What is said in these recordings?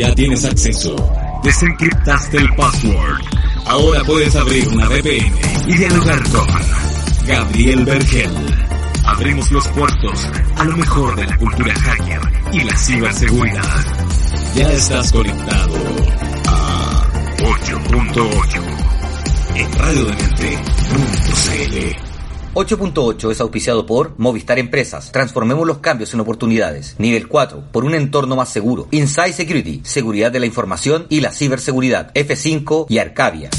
Ya tienes acceso. Desencriptaste el password. Ahora puedes abrir una VPN y dialogar con Gabriel Vergel. Abrimos los puertos a lo mejor de la cultura hacker y la ciberseguridad. Ya estás conectado a 8.8 en radiodemente.cl. 8.8 es auspiciado por Movistar Empresas. Transformemos los cambios en oportunidades. Nivel 4, por un entorno más seguro. Inside Security, seguridad de la información y la ciberseguridad. F5 y Arcadia.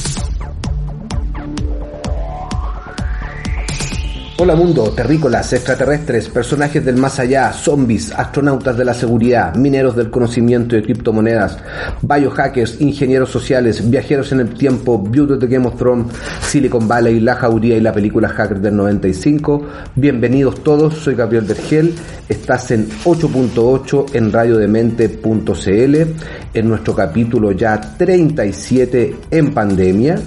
Hola mundo, terrícolas, extraterrestres, personajes del más allá, zombies, astronautas de la seguridad, mineros del conocimiento y criptomonedas, biohackers, ingenieros sociales, viajeros en el tiempo, beauty de Game of Thrones, Silicon Valley, La Jauría y la película Hacker del 95. Bienvenidos todos, soy Gabriel Vergel, estás en 8.8 en radiodemente.cl, en nuestro capítulo ya 37 en pandemia.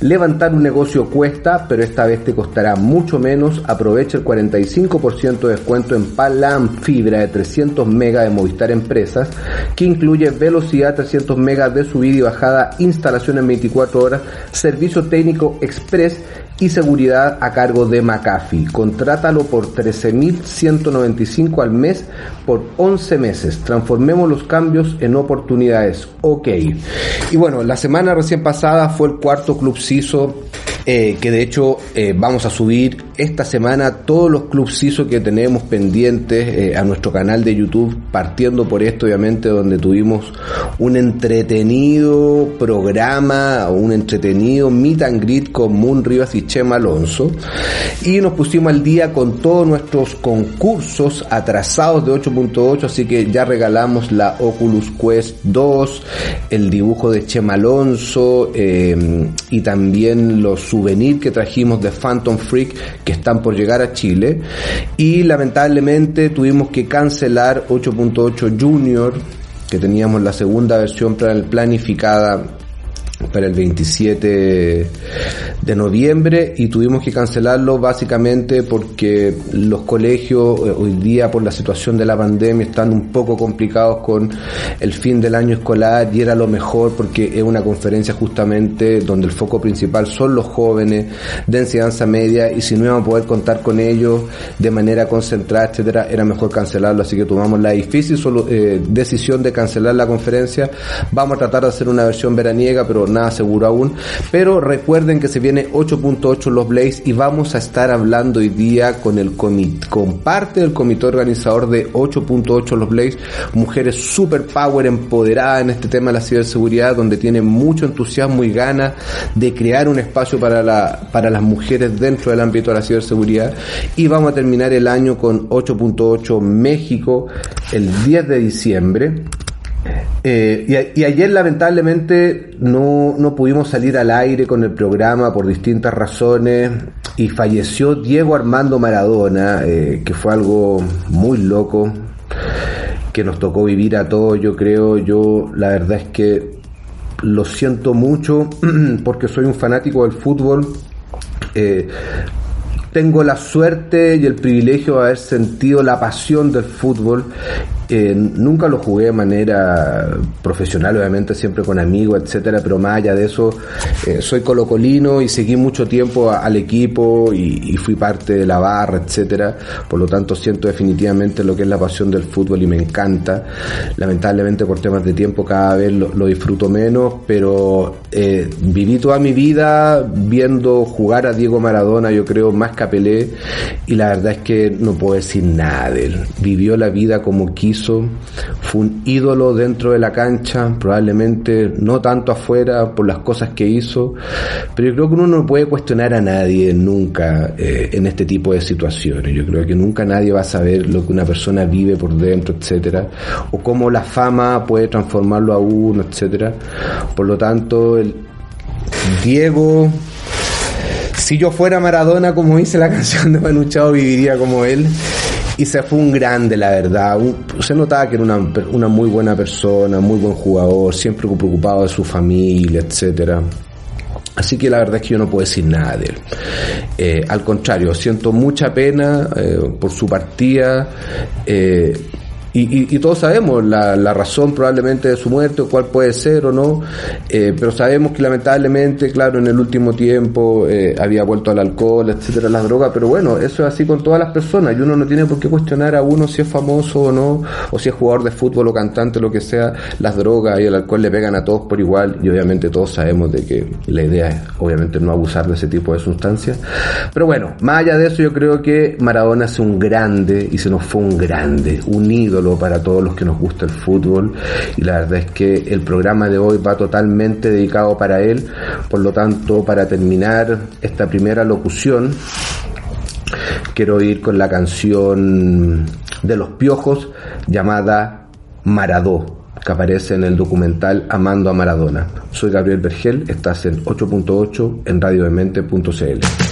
Levantar un negocio cuesta, pero esta vez te costará mucho menos. Aprovecha el 45% de descuento en Palam Fibra de 300 MB de Movistar Empresas, que incluye velocidad 300 MB de subida y bajada, instalación en 24 horas, servicio técnico express y seguridad a cargo de McAfee. Contrátalo por 13.195 al mes por 11 meses. Transformemos los cambios en oportunidades. Ok. Y bueno, la semana recién pasada fue el cuarto club CISO eh, que de hecho eh, vamos a subir esta semana todos los clubs CISO que tenemos pendientes eh, a nuestro canal de YouTube, partiendo por esto obviamente donde tuvimos un entretenido programa, un entretenido meet and greet con Moon Rivas y Chema Alonso y nos pusimos al día con todos nuestros concursos atrasados de 8.8, así que ya regalamos la Oculus Quest 2, el dibujo de Chema Alonso y también los souvenir que trajimos de Phantom Freak que están por llegar a Chile. Y lamentablemente tuvimos que cancelar 8.8 Junior que teníamos la segunda versión planificada para el 27 de noviembre y tuvimos que cancelarlo básicamente porque los colegios eh, hoy día por la situación de la pandemia están un poco complicados con el fin del año escolar y era lo mejor porque es una conferencia justamente donde el foco principal son los jóvenes de enseñanza media y si no íbamos a poder contar con ellos de manera concentrada, etcétera, era mejor cancelarlo, así que tomamos la difícil eh, decisión de cancelar la conferencia. Vamos a tratar de hacer una versión veraniega, pero nada seguro aún. Pero recuerden que se viene 8.8 Los Blaze y vamos a estar hablando hoy día con el con parte del comité organizador de 8.8 Los Blaze, mujeres super power empoderadas en este tema de la ciberseguridad, donde tienen mucho entusiasmo y ganas de crear un espacio para la, para las mujeres dentro del ámbito de la ciberseguridad. Y vamos a terminar el año con 8.8 México el 10 de diciembre. Eh, y, ayer lamentablemente no, no, pudimos salir al aire con el programa por distintas razones y falleció Diego Armando Maradona, eh, que fue algo muy loco, que nos tocó vivir a todos, yo creo, yo la verdad es que lo siento mucho porque soy un fanático del fútbol. Eh, tengo la suerte y el privilegio de haber sentido la pasión del fútbol nunca lo jugué de manera profesional, obviamente siempre con amigos, etcétera, pero más allá de eso, eh, soy colocolino y seguí mucho tiempo al equipo y, fui parte de la barra, etcétera. Por lo tanto, siento definitivamente lo que es la pasión del fútbol y me encanta. Lamentablemente, por temas de tiempo, cada vez lo, disfruto menos, pero eh, viví toda mi vida viendo jugar a Diego Maradona, yo creo, más que y la verdad es que no puedo decir nada de él. Vivió la vida como quiso fue un ídolo dentro de la cancha, probablemente no tanto afuera por las cosas que hizo, pero yo creo que uno no puede cuestionar a nadie nunca eh, en este tipo de situaciones. Yo creo que nunca nadie va a saber lo que una persona vive por dentro, etcétera, o cómo la fama puede transformarlo a uno, etcétera. Por lo tanto, el Diego si yo fuera Maradona, como dice la canción de Manu Chao, viviría como él y se fue un grande, la verdad. se notaba que era una, una muy buena persona, muy buen jugador, siempre preocupado de su familia, etcétera. Así que la verdad es que yo no puedo decir nada de él. Eh, al contrario, siento mucha pena eh, por su partida. Eh, y, todos sabemos la, la, razón probablemente de su muerte, cuál puede ser o no, eh, pero sabemos que lamentablemente, claro, en el último tiempo eh, había vuelto al alcohol, etcétera, las drogas, pero bueno, eso es así con todas las personas y uno no tiene por qué cuestionar a uno si es famoso o no, o si es jugador de fútbol o cantante, lo que sea, las drogas y el alcohol le pegan a todos por igual y obviamente todos sabemos de que la idea es obviamente no abusar de ese tipo de sustancias. Pero bueno, más allá de eso yo creo que Maradona es un grande y se nos fue un grande, un ídolo para todos los que nos gusta el fútbol y la verdad es que el programa de hoy va totalmente dedicado para él, por lo tanto para terminar esta primera locución quiero ir con la canción de los piojos llamada Maradó que aparece en el documental Amando a Maradona. Soy Gabriel Vergel, estás en 8.8 en radiodemente.cl.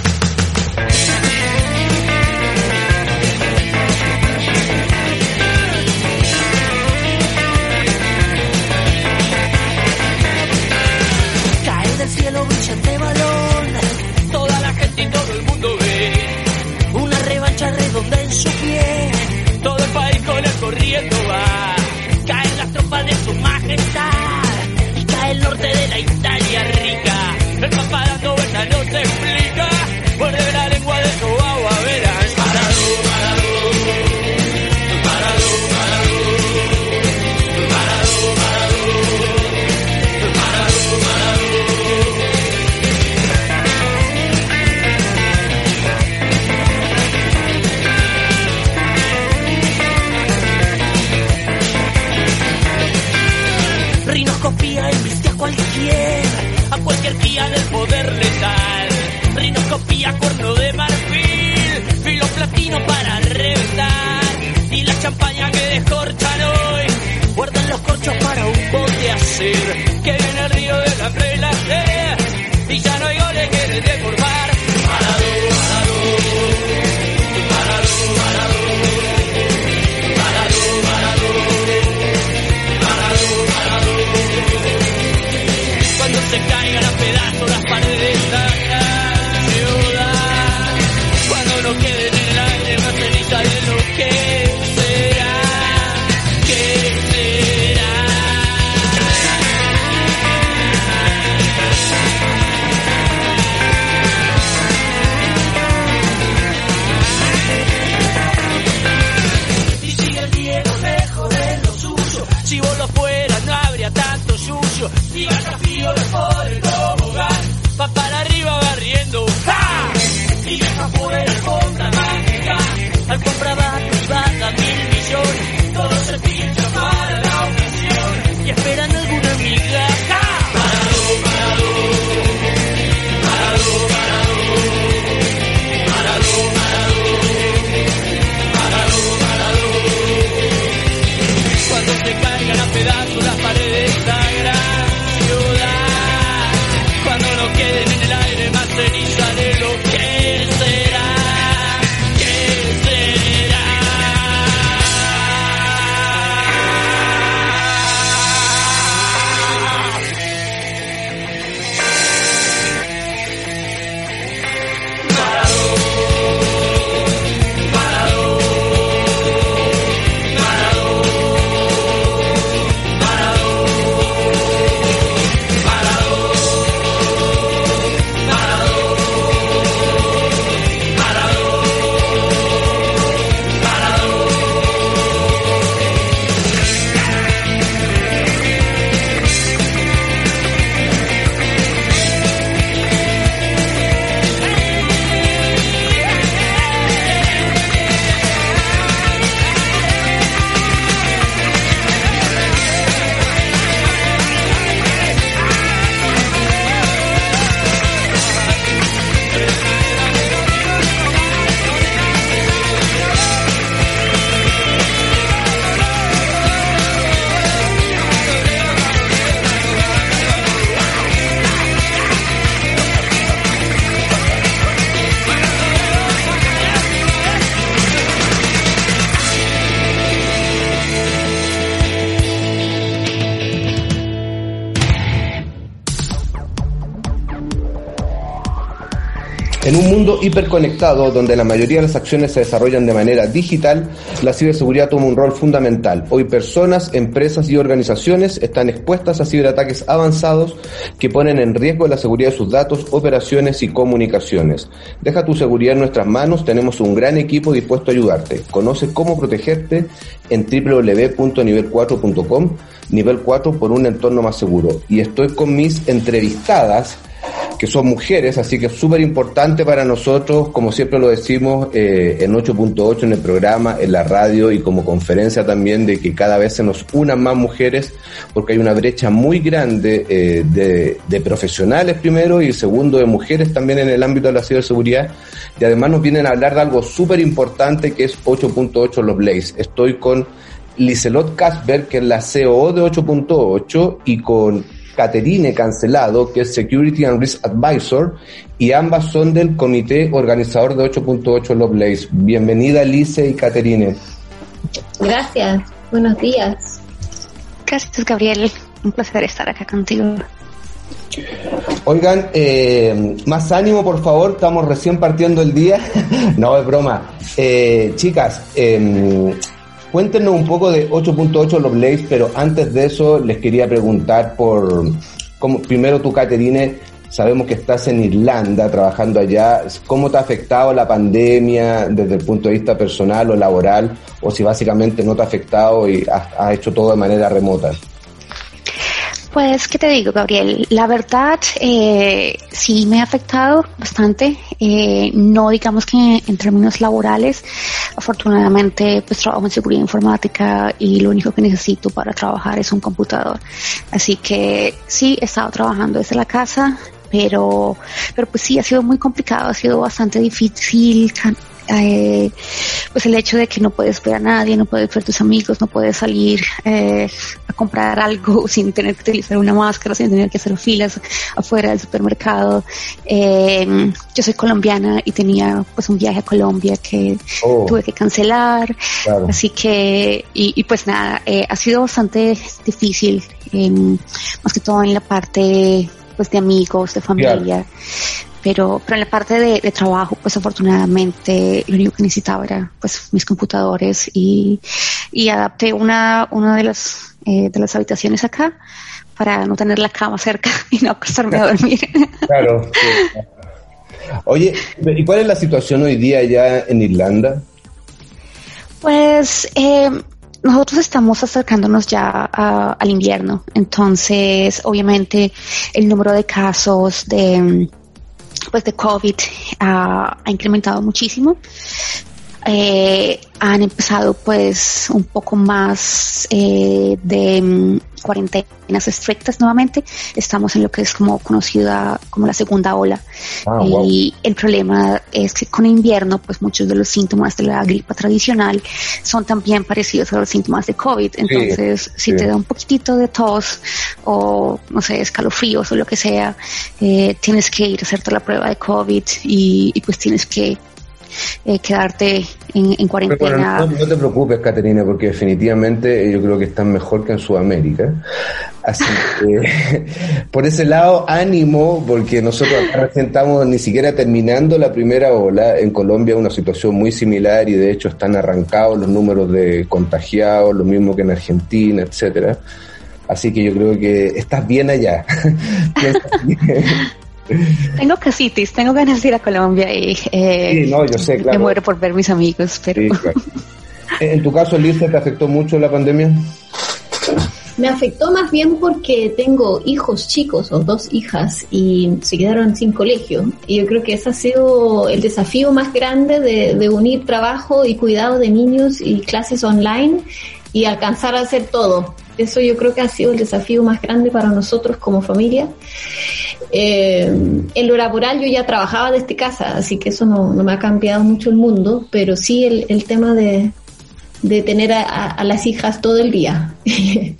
hiperconectado donde la mayoría de las acciones se desarrollan de manera digital, la ciberseguridad toma un rol fundamental. Hoy personas, empresas y organizaciones están expuestas a ciberataques avanzados que ponen en riesgo la seguridad de sus datos, operaciones y comunicaciones. Deja tu seguridad en nuestras manos, tenemos un gran equipo dispuesto a ayudarte. Conoce cómo protegerte en www.nivel4.com, nivel 4 por un entorno más seguro. Y estoy con mis entrevistadas que son mujeres, así que es súper importante para nosotros, como siempre lo decimos eh, en 8.8 en el programa, en la radio y como conferencia también, de que cada vez se nos unan más mujeres, porque hay una brecha muy grande eh, de, profesionales primero y segundo de mujeres también en el ámbito de la ciberseguridad. Y además nos vienen a hablar de algo súper importante que es 8.8 los Blaze. Estoy con Liselot Casper, que es la COO de 8.8, y con Caterine Cancelado, que es Security and Risk Advisor, y ambas son del comité organizador de 8.8 Lovelace. Bienvenida, Lice y Caterine. Gracias, buenos días. Gracias, Gabriel. Un placer estar acá contigo. Oigan, eh, más ánimo, por favor, estamos recién partiendo el día. no, es broma. Eh, chicas, eh, Cuéntenos un poco de 8.8 los Blaze, pero antes de eso les quería preguntar por, cómo, primero tú, Caterine, sabemos que estás en Irlanda trabajando allá, ¿cómo te ha afectado la pandemia desde el punto de vista personal o laboral? O si básicamente no te ha afectado y has hecho todo de manera remota. Pues, ¿qué te digo, Gabriel? La verdad, eh, sí me ha afectado bastante. Eh, no digamos que en términos laborales. Afortunadamente, pues trabajo en seguridad informática y lo único que necesito para trabajar es un computador. Así que sí, he estado trabajando desde la casa, pero, pero pues sí, ha sido muy complicado, ha sido bastante difícil eh, pues el hecho de que no puedes ver a nadie, no puedes ver a tus amigos, no puedes salir eh, a comprar algo sin tener que utilizar una máscara, sin tener que hacer filas afuera del supermercado. Eh, yo soy colombiana y tenía pues un viaje a Colombia que oh. tuve que cancelar, así que y, y pues nada, eh, ha sido bastante difícil, más que todo en la parte pues de amigos, de familia pero, pero en la parte de, trabajo, pues afortunadamente lo único que necesitaba era pues mis computadores y, y adapté una, una de las, eh, de las habitaciones acá para no tener la cama cerca y no acostarme a dormir. Claro. Oye, ¿y cuál es la situación hoy día ya en Irlanda? Pues eh, nosotros estamos acercándonos ya al invierno, entonces obviamente el número de casos de pues de COVID ha incrementado muchísimo. Eh, han empezado pues un poco más eh, de mm, cuarentenas estrictas nuevamente. Estamos en lo que es como conocida como la segunda ola. Ah, y el problema es que con invierno pues muchos de los síntomas de la gripa tradicional son también parecidos a los síntomas de COVID. Entonces si te da un poquitito de tos o no sé, escalofríos o lo que sea, eh, tienes que ir a hacerte la prueba de COVID y, y pues tienes que eh, quedarte en, cuarentena. no, te preocupes, Caterina, porque definitivamente yo creo que están mejor que en Sudamérica. Así que, por ese lado, ánimo, porque nosotros acá estamos ni siquiera terminando la primera ola. En Colombia una situación muy similar y de hecho están arrancados los números de contagiados, lo mismo que en Argentina, etcétera. Así que yo creo que estás bien allá. Tengo casitis, tengo ganas de ir a Colombia y eh, me muero por ver mis amigos, pero... En tu caso, Liz, ¿te afectó mucho la pandemia? Me afectó más bien porque tengo hijos chicos o dos hijas y se quedaron sin colegio. Y yo creo que ese ha sido el desafío más grande de, de unir trabajo y cuidado de niños y clases online y alcanzar a hacer todo. Eso yo creo que ha sido el desafío más grande para nosotros como familia. Eh, en lo laboral yo ya trabajaba desde casa, así que eso no, me ha cambiado mucho el mundo, pero sí el, tema de, tener a, las hijas todo el día.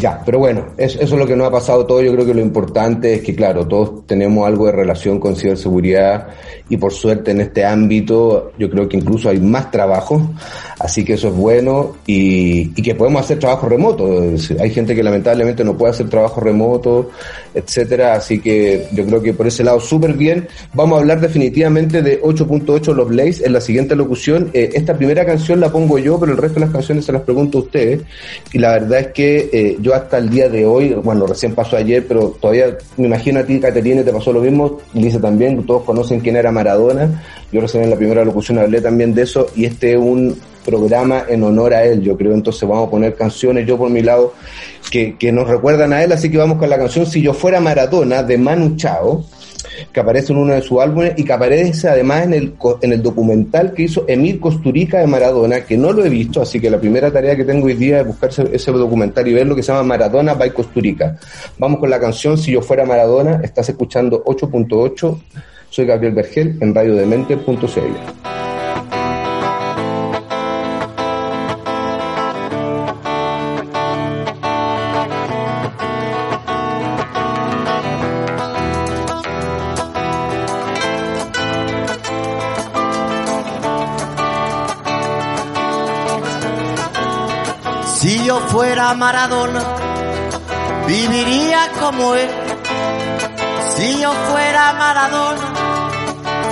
Ya, pero bueno, eso, es lo que nos ha pasado todo. Yo creo que lo importante es que, claro, todos tenemos algo de relación con ciberseguridad y por suerte en este ámbito yo creo que incluso hay más trabajo, así que eso es bueno y, que podemos hacer trabajo remoto. Hay gente que lamentablemente no puede hacer trabajo remoto, etcétera, así que yo creo que por ese lado súper bien. Vamos a hablar definitivamente de 8.8 Los Blaze en la siguiente locución. Eh, esta primera canción la pongo yo, pero el resto de las canciones se las pregunto a ustedes y la verdad es que eh, yo hasta el día de hoy, bueno, recién pasó ayer, pero todavía me imagino a ti, Caterina, te pasó lo mismo, dice también, todos conocen quién era Maradona, yo recién en la primera locución hablé también de eso, y este es un programa en honor a él, yo creo, entonces vamos a poner canciones, yo por mi lado, que, que nos recuerdan a él, así que vamos con la canción Si yo fuera Maradona de Manu Chao, que aparece en uno de sus álbumes y que aparece además en el, en el documental que hizo Emil Costurica de Maradona, que no lo he visto, así que la primera tarea que tengo hoy día es buscar ese, documental y ver lo que se llama Maradona by Costurica. Vamos con la canción Si yo fuera Maradona, estás escuchando 8.8, soy Gabriel Vergel en radiodemente.cl. fuera Maradona, viviría como él. Si yo fuera Maradona,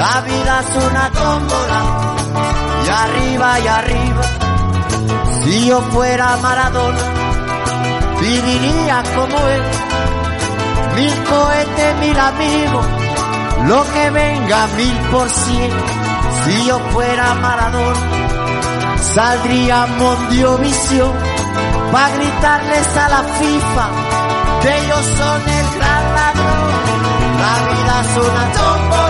La vida es una tómbola y arriba y arriba. Si yo fuera Maradona, viviría como él. Mil cohetes, mil amigos, lo que venga mil por cien. Si yo fuera Maradona, saldría Visión para gritarles a la FIFA que ellos son el gran ladrón. La vida es una tómbola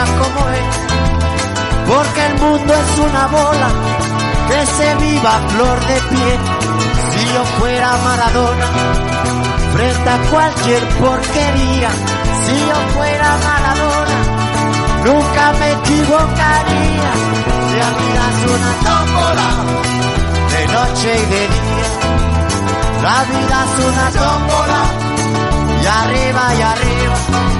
viviría como él, porque el mundo es una bola que se viva flor de pie. Si yo fuera Maradona, frente a cualquier porquería, si yo fuera Maradona, nunca me equivocaría. La vida es una tómbola, de noche y de día. La vida es una tómbola, y arriba y arriba.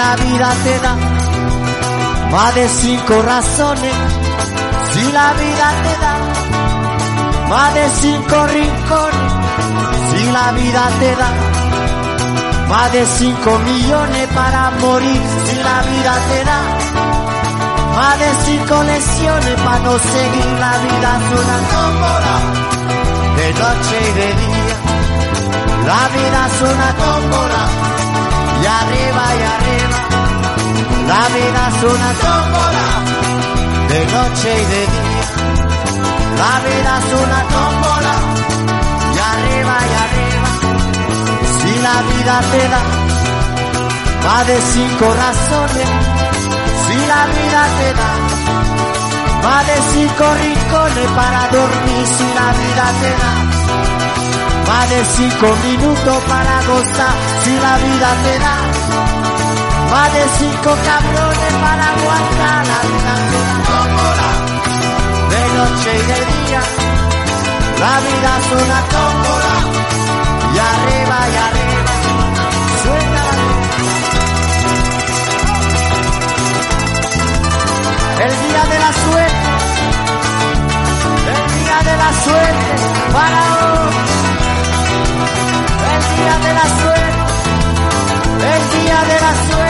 La vida te da. Más de cinco razones, si la vida te da, más de cinco rincones, si la vida te da, más de cinco millones para morir, si la vida te da, más de cinco lesiones para no seguir la vida es una tómbola, de noche y de día, la vida es una tómbola, y arriba y arriba. La vida es una tómbola, de noche y de día. La vida es una tómbola, y arriba y arriba. Si la vida te da más de cinco razones, si la vida te da más de cinco rincones para dormir, si la vida te da más de cinco minutos para gozar, si la vida te da más de cinco cabrones para aguantar, la vida. De noche y de día, la vida es una tómbola, y arriba y arriba, suena la El día de la suerte, el día de la suerte para hoy. El día de la suerte, el día de la suerte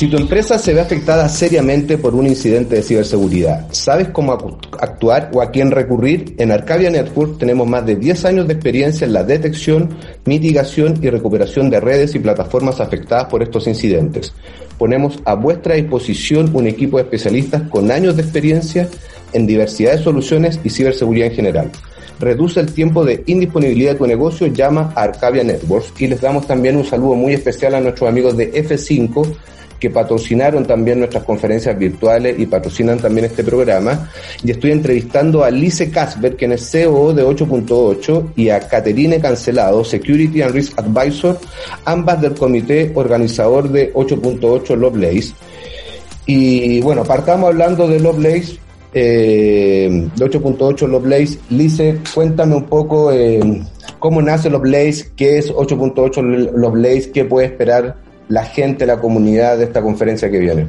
Si tu empresa se ve afectada seriamente por un incidente de ciberseguridad, ¿sabes cómo actuar o a quién recurrir? En Arcadia Network tenemos más de 10 años de experiencia en la detección, mitigación y recuperación de redes y plataformas afectadas por estos incidentes. Ponemos a vuestra disposición un equipo de especialistas con años de experiencia en diversidad de soluciones y ciberseguridad en general. Reduce el tiempo de indisponibilidad de tu negocio, llama a Arcadia Networks y les damos también un saludo muy especial a nuestros amigos de F5 que patrocinaron también nuestras conferencias virtuales y patrocinan también este programa. Y estoy entrevistando a Lice Casper, quien es CEO de 8.8, y a Caterine Cancelado, Security and Risk Advisor, ambas del comité organizador de 8.8 Lovelace. Y bueno, partamos hablando de Lovelace, eh, de 8.8 Lovelace. Lice, cuéntame un poco eh, cómo nace Lovelace, qué es 8.8 Lovelace, qué puede esperar la gente, la comunidad de esta conferencia que viene.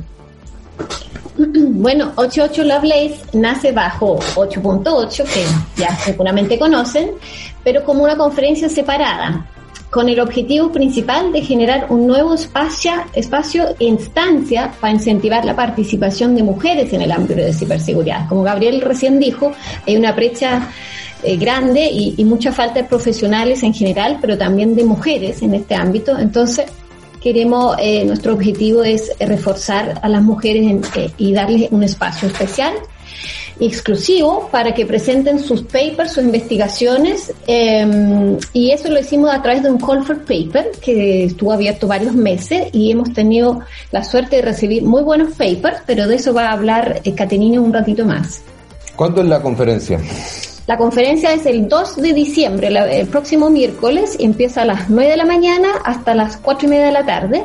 Bueno, 88 Lovelace nace bajo 8.8, que ya seguramente conocen, pero como una conferencia separada, con el objetivo principal de generar un nuevo espacio, espacio e instancia para incentivar la participación de mujeres en el ámbito de ciberseguridad. Como Gabriel recién dijo, hay una brecha eh, grande y, y mucha falta de profesionales en general, pero también de mujeres en este ámbito. Entonces, queremos, eh, nuestro objetivo es reforzar a las mujeres en, eh, y darles un espacio especial y exclusivo para que presenten sus papers, sus investigaciones, eh, y eso lo hicimos a través de un call for paper que estuvo abierto varios meses y hemos tenido la suerte de recibir muy buenos papers, pero de eso va a hablar eh, Caterina un ratito más. ¿Cuándo es la conferencia? La conferencia es el 2 de diciembre, el próximo miércoles, empieza a las 9 de la mañana hasta las 4 y media de la tarde.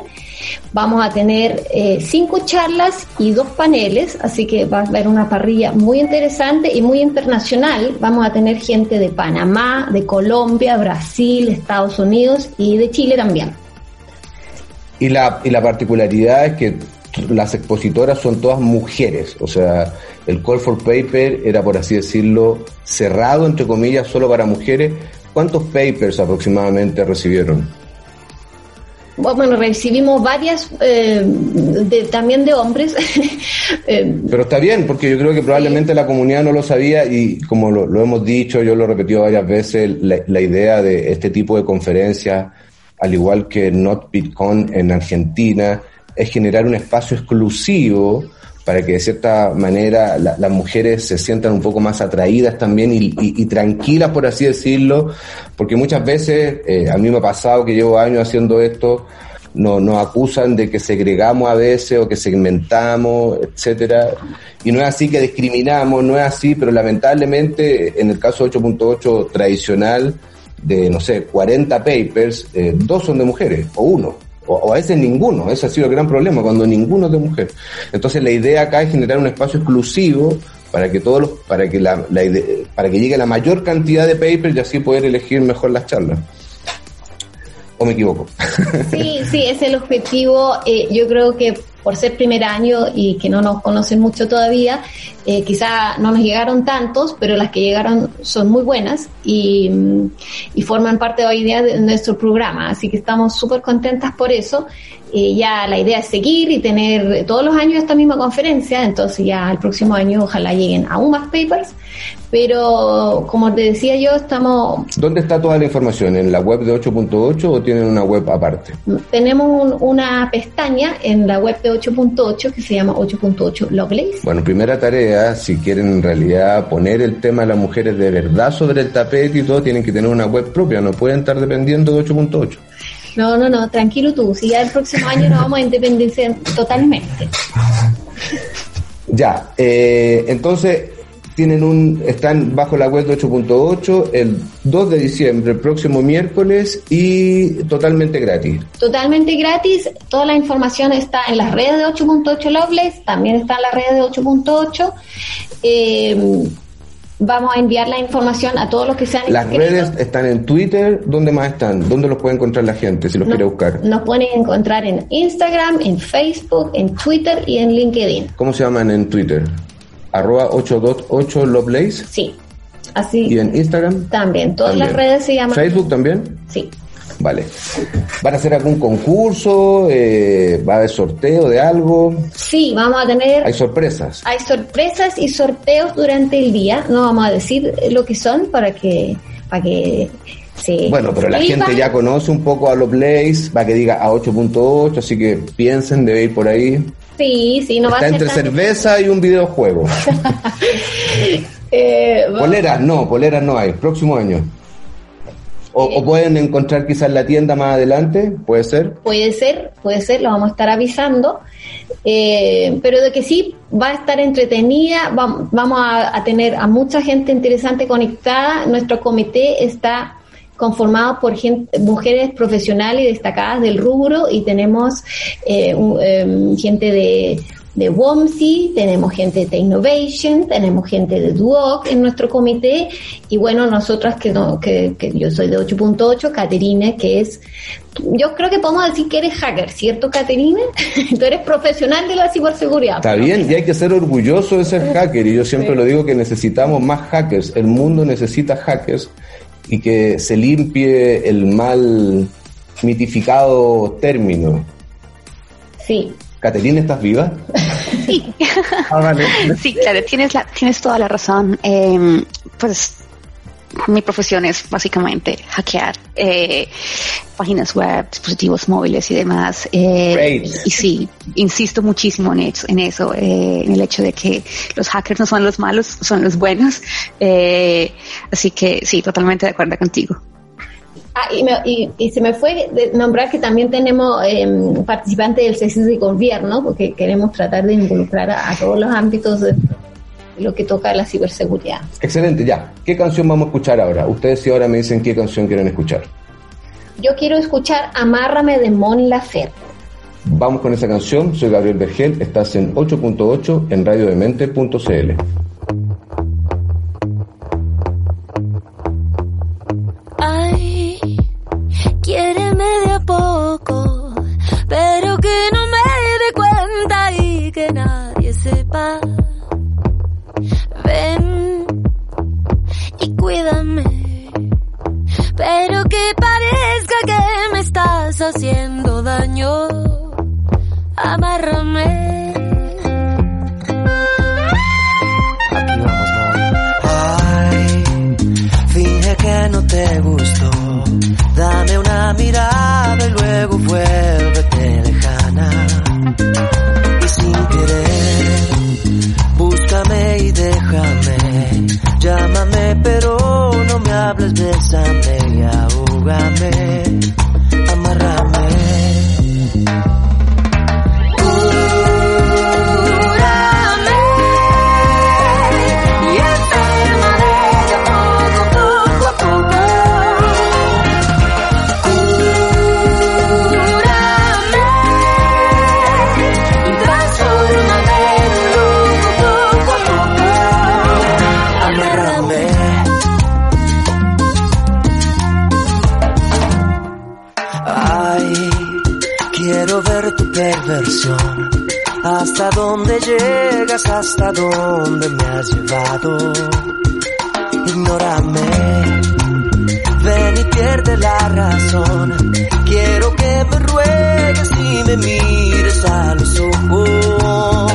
Vamos a tener eh, cinco charlas y dos paneles, así que va a haber una parrilla muy interesante y muy internacional. Vamos a tener gente de Panamá, de Colombia, Brasil, Estados Unidos y de Chile también. Y la, y la particularidad es que las expositoras son todas mujeres, o sea, el call for paper era, por así decirlo, cerrado, entre comillas, solo para mujeres. ¿Cuántos papers aproximadamente recibieron? Bueno, recibimos varias eh, de, también de hombres. Eh, Pero está bien, porque yo creo que probablemente la comunidad no lo sabía y como lo, lo hemos dicho, yo lo he repetido varias veces, la, la idea de este tipo de conferencias, al igual que NotBitCon en Argentina, es generar un espacio exclusivo para que de cierta manera la- las mujeres se sientan un poco más atraídas también y, tranquilas, por así decirlo, porque muchas veces, eh, a mí me ha pasado que llevo años haciendo esto, no, nos acusan de que segregamos a veces o que segmentamos, etcétera, y no es así que discriminamos, no es así, pero lamentablemente en el caso 8.8 tradicional, de no sé, 40 papers, eh, dos son de mujeres, o uno. O, a veces ninguno, ese ha sido el gran problema, cuando ninguno es de mujer. Entonces la idea acá es generar un espacio exclusivo para que todos los, para que la, la para que llegue la mayor cantidad de papers y así poder elegir mejor las charlas. ¿O me equivoco? Sí, sí, es el objetivo. Eh, yo creo que por ser primer año y que no nos conocen mucho todavía, eh, quizá no nos llegaron tantos, pero las que llegaron son muy buenas y, y forman parte hoy día de nuestro programa. Así que estamos súper contentas por eso ya la idea es seguir y tener todos los años esta misma conferencia, entonces ya el próximo año ojalá lleguen aún más papers, pero como te decía yo, estamos... ¿Dónde está toda la información? ¿En la web de 8.8 o tienen una web aparte? Tenemos una pestaña en la web de 8.8 que se llama 8.8 Lovelace. Bueno, primera tarea, si quieren en realidad poner el tema de las mujeres de verdad sobre el tapete y todo, tienen que tener una web propia, no pueden estar dependiendo de 8.8. No, no, no, tranquilo tú. Si ya el próximo año nos vamos a independizar totalmente. Ya, eh, entonces tienen un, están bajo la web de 8.8 el 2 de diciembre, el próximo miércoles y totalmente gratis. Totalmente gratis, toda la información está en las redes de 8.8 Loveless, también está en las redes de 8.8. Eh, vamos a enviar la información a todos los que sean Las redes están en Twitter, ¿dónde más están? ¿Dónde los puede encontrar la gente si los quiere buscar? Nos pueden encontrar en Instagram, en Facebook, en Twitter y en LinkedIn. ¿Cómo se llaman en Twitter? Arroba 828 Lovelace. Sí, así. ¿Y en Instagram? También, todas las redes se llaman. ¿Facebook también? Sí. Vale. ¿Van a hacer algún concurso? Eh, ¿Va a haber sorteo de algo? Sí, vamos a tener... ¿Hay sorpresas? Hay sorpresas y sorteos durante el día. No vamos a decir lo que son para que... Para que se bueno, pero la gente ya conoce un poco a los Blaze, va que diga a 8.8, así que piensen, debe ir por ahí. Sí, sí, no va a ser entre cerveza y un videojuego. eh, poleras, no, poleras no hay. Próximo año. O, pueden encontrar quizás la tienda más adelante, puede ser. Puede ser, puede ser, lo vamos a estar avisando. Eh, pero de que sí va a estar entretenida, vamos a, tener a mucha gente interesante conectada. Nuestro comité está conformado por gente, mujeres profesionales destacadas del rubro y tenemos eh, em, gente de de WOMSI, tenemos gente de Technovation, tenemos gente de Duoc en nuestro comité y bueno, nosotras que, no, que, yo soy de 8.8, Caterina, que es, yo creo que podemos decir que eres hacker, ¿cierto Caterina? Tú eres profesional de la ciberseguridad. Está bien, y hay que ser orgulloso de ser hacker y yo siempre lo digo que necesitamos más hackers, el mundo necesita hackers y que se limpie el mal mitificado término. Sí, Caterina, ¿estás viva? Sí. Ah, sí, claro, tienes, la, tienes toda la razón. Em, pues mi profesión es básicamente hackear eh, páginas web, dispositivos móviles y demás. Eh, y sí, insisto muchísimo en eso, en, eso eh, en el hecho de que los hackers no son los malos, son los buenos. así que sí, totalmente de acuerdo contigo. Ah, y, y, se me fue de nombrar que también tenemos eh, participantes del CECIS de gobierno, porque queremos tratar de involucrar a, todos los ámbitos de, lo que toca la ciberseguridad. Excelente, ya. ¿Qué canción vamos a escuchar ahora? Ustedes si ahora me dicen qué canción quieren escuchar. Yo quiero escuchar Amárrame de Mon Laferte. Vamos con esa canción. Soy Gabriel Vergel. Estás en 8.8 en radiodemente.cl. pero que no me dé cuenta y que nadie sepa. Pero que parezca que me estás haciendo daño. Amárrame. Ay, finge que no te gustó. Dame una mirada y luego vuélvete hables, bésame y ahúgame. Hasta dónde llegas, hasta dónde me has llevado. Ignórame, ven y pierde la razón. Quiero que me ruegues y me mires a los ojos.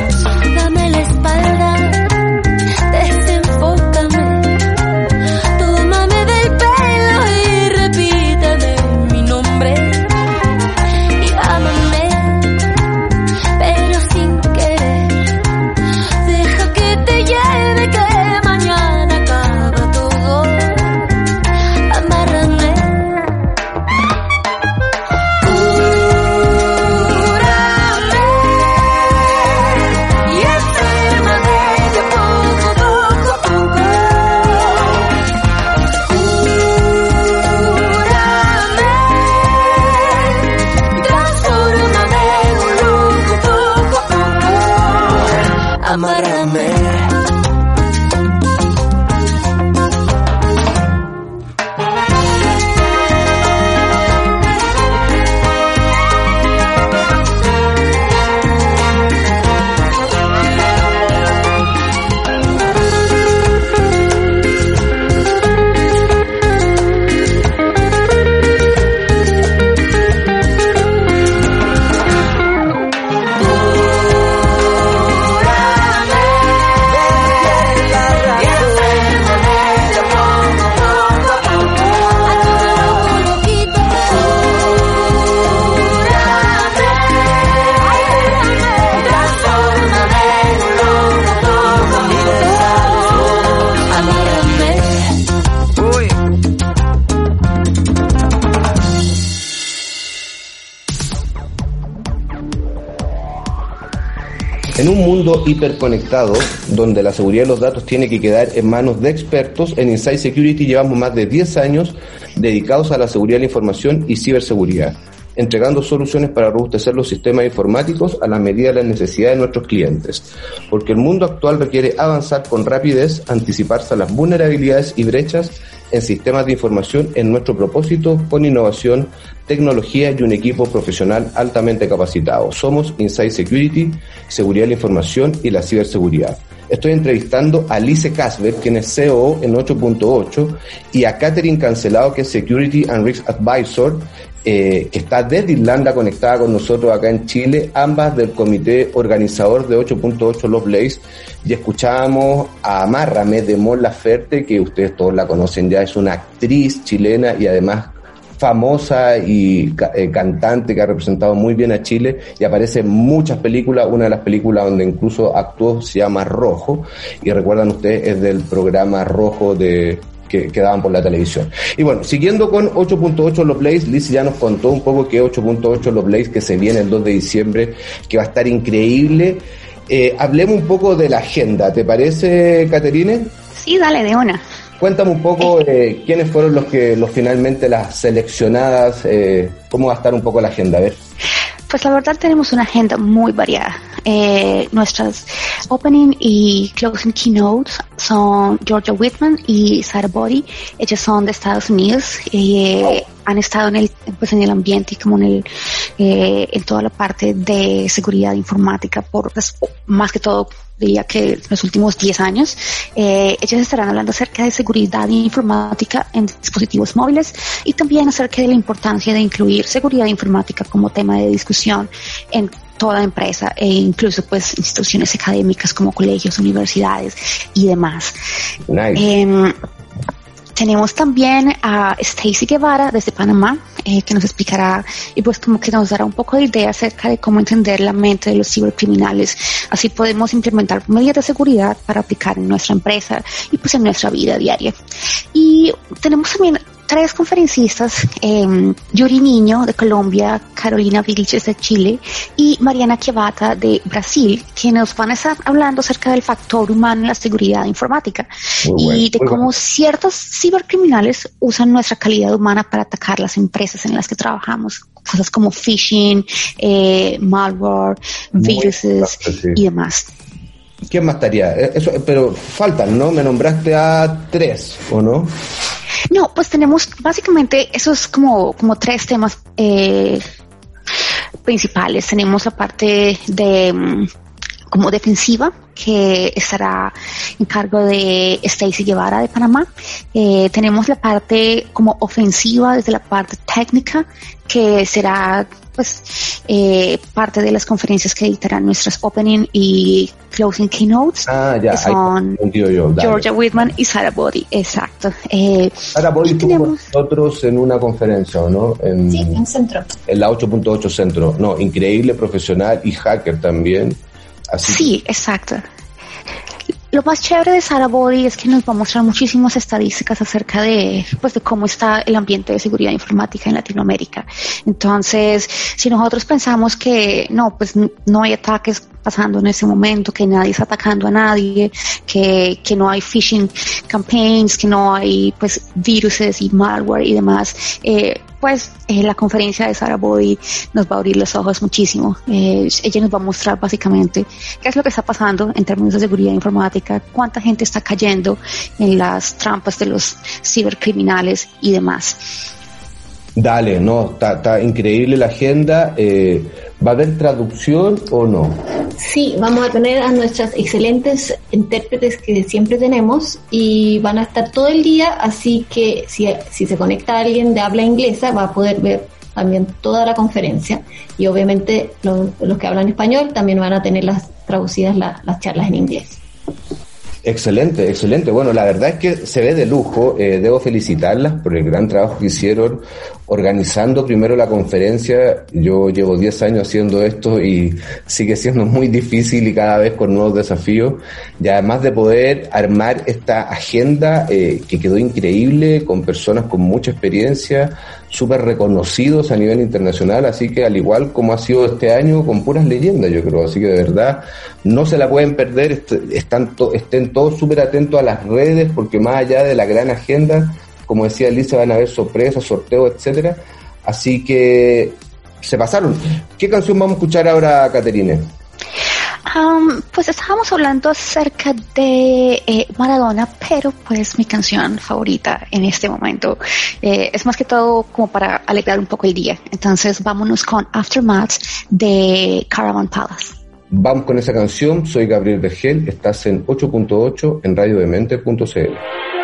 Mundo hiperconectado, donde la seguridad de los datos tiene que quedar en manos de expertos, en Inside Security llevamos más de 10 años dedicados a la seguridad de la información y ciberseguridad, entregando soluciones para robustecer los sistemas informáticos a la medida de las necesidades de nuestros clientes. Porque el mundo actual requiere avanzar con rapidez, anticiparse a las vulnerabilidades y brechas en sistemas de información en nuestro propósito con innovación, tecnología y un equipo profesional altamente capacitado. Somos Inside Security, Seguridad de la Información y la Ciberseguridad. Estoy entrevistando a Lice Casper, quien es CEO en 8.8, y a Catherine Cancelado, que es Security and Risk Advisor, eh, que está desde Irlanda conectada con nosotros acá en Chile, ambas del comité organizador de 8.8 Los Blaze, y escuchábamos a Amárrame de Mon Laferte, que ustedes todos la conocen ya, es una actriz chilena y además famosa y eh, cantante que ha representado muy bien a Chile. Y aparece en muchas películas, una de las películas donde incluso actuó se llama Rojo. Y recuerdan ustedes es del programa Rojo de que, que daban por la televisión. Y bueno, siguiendo con 8.8 Los Blaze, Liz ya nos contó un poco que 8.8 Los Blaze que se viene el 2 de diciembre, que va a estar increíble. Eh, hablemos un poco de la agenda, ¿te parece, Caterine? Sí, dale, de una. Cuéntame un poco eh, quiénes fueron los que los finalmente las seleccionadas, eh, cómo va a estar un poco la agenda, a ver. Pues la verdad tenemos una agenda muy variada. Eh, nuestras opening y closing keynotes son Georgia Whitman y Sarah Body. Ellas son de Estados Unidos. eh, han estado en el, pues en el ambiente y como en el, eh, en toda la parte de seguridad informática por, pues, más que todo diría que los últimos 10 años. Eh, ellas estarán hablando acerca de seguridad informática en dispositivos móviles y también acerca de la importancia de incluir seguridad informática como tema de discusión en toda empresa e incluso pues instituciones académicas como colegios, universidades y demás. Nice. Em, tenemos también a Stacy Guevara desde Panamá, eh, que nos explicará y pues como que nos dará un poco de idea acerca de cómo entender la mente de los cibercriminales. Así podemos implementar medidas de seguridad para aplicar en nuestra empresa y pues en nuestra vida diaria. Y tenemos también tres conferencistas, eh, Yuri Niño de Colombia, Carolina Vilches de Chile y Mariana Chiavata de Brasil, que nos van a estar hablando acerca del factor humano en la seguridad informática Muy bueno, y de cómo bueno. ciertos cibercriminales usan nuestra calidad humana para atacar las empresas en las que trabajamos. Cosas como phishing, eh, malware, Muy viruses sí. y demás. ¿Quién más estaría? Eh, Eso, pero faltan, ¿no? Me nombraste a tres, ¿o no? No, pues tenemos básicamente esos como, como tres temas eh, principales. Tenemos la parte de mm, como defensiva, que estará en cargo de Stacy Guevara de Panamá. Eh, tenemos la parte como ofensiva desde la parte técnica, que será pues eh, parte de las conferencias que editarán nuestras opening y closing keynotes Ah, ya, que ahí son yo. Georgia Whitman y Sarah Body exacto eh, Ahora voy y estuvo con tenemos- nosotros en una conferencia, ¿o ¿no? En, Sí, en centro. en la 8.8 Centro. No, increíble profesional y hacker también. Así Sí, exacto. Lo más chévere de Sarah Body es que nos va a mostrar muchísimas estadísticas acerca de, pues, de cómo está el ambiente de seguridad informática en Latinoamérica. Entonces, si nosotros pensamos que no, pues no hay ataques pasando en ese momento, que nadie está atacando a nadie, que, que no hay phishing campaigns, que no hay pues viruses y malware y demás, eh, pues eh, la conferencia de Sarah Body nos va a abrir los ojos muchísimo. Eh, ella nos va a mostrar básicamente qué es lo que está pasando en términos de seguridad informática, cuánta gente está cayendo en las trampas de los cibercriminales y demás. Dale, no, está, increíble la agenda. Eh, ¿Va a haber traducción o no? Sí, vamos a tener a nuestras excelentes intérpretes que siempre tenemos y van a estar todo el día, así que si, se conecta alguien de habla inglesa va a poder ver también toda la conferencia y obviamente los, los que hablan español también van a tener las traducidas la- las charlas en inglés. Excelente, excelente. Bueno, la verdad es que se ve de lujo. Eh, debo felicitarlas por el gran trabajo que hicieron organizando primero la conferencia. Yo llevo 10 años haciendo esto y sigue siendo muy difícil y cada vez con nuevos desafíos. Y además de poder armar esta agenda eh, que quedó increíble con personas con mucha experiencia, súper reconocidos a nivel internacional. Así que al igual como ha sido este año, con puras leyendas, yo creo. Así que de verdad no se la pueden perder. Est- Están to- estén todos súper atentos a las redes porque más allá de la gran agenda, como decía Lisa, van a haber sorpresas, sorteos, etcétera. Así que se pasaron. ¿Qué canción vamos a escuchar ahora, Caterine? Pues estábamos hablando acerca de eh, Maradona, pero pues mi canción favorita en este momento eh, es más que todo como para alegrar un poco el día. Entonces vámonos con Aftermath de Caravan Palace. Vamos con esa canción. Soy Gabriel Vergel. Estás en 8.8 en radiodemente.cl.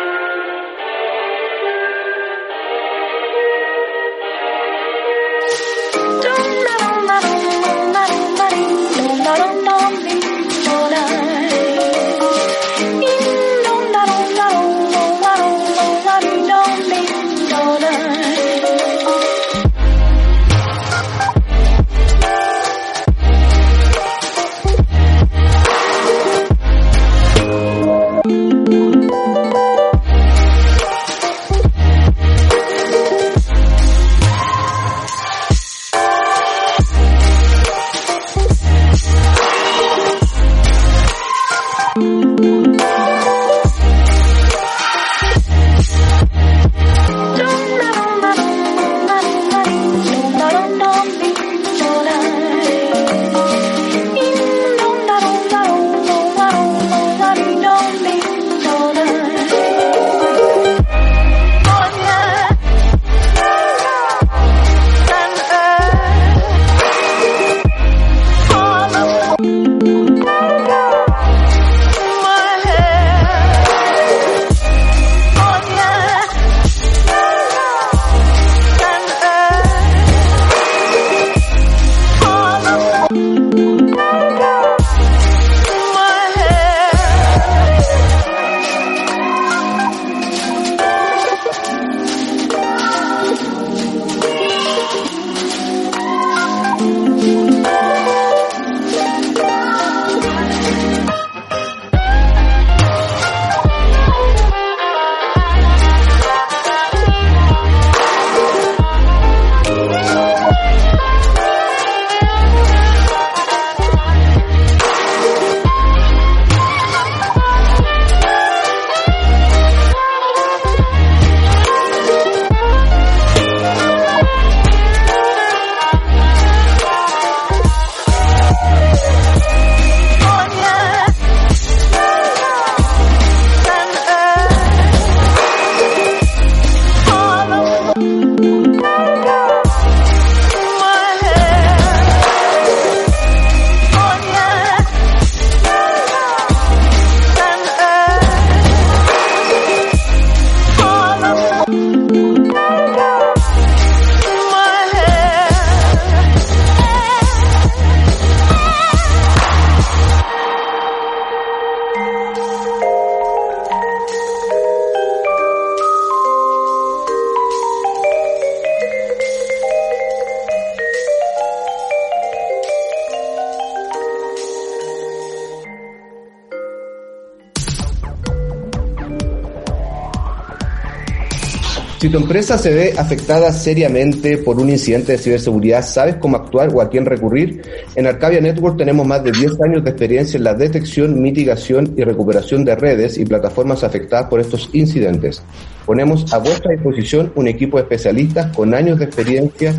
Si tu empresa se ve afectada seriamente por un incidente de ciberseguridad, ¿sabes cómo actuar o a quién recurrir? En Arcadia Network tenemos más de 10 años de experiencia en la detección, mitigación y recuperación de redes y plataformas afectadas por estos incidentes. Ponemos a vuestra disposición un equipo de especialistas con años de experiencia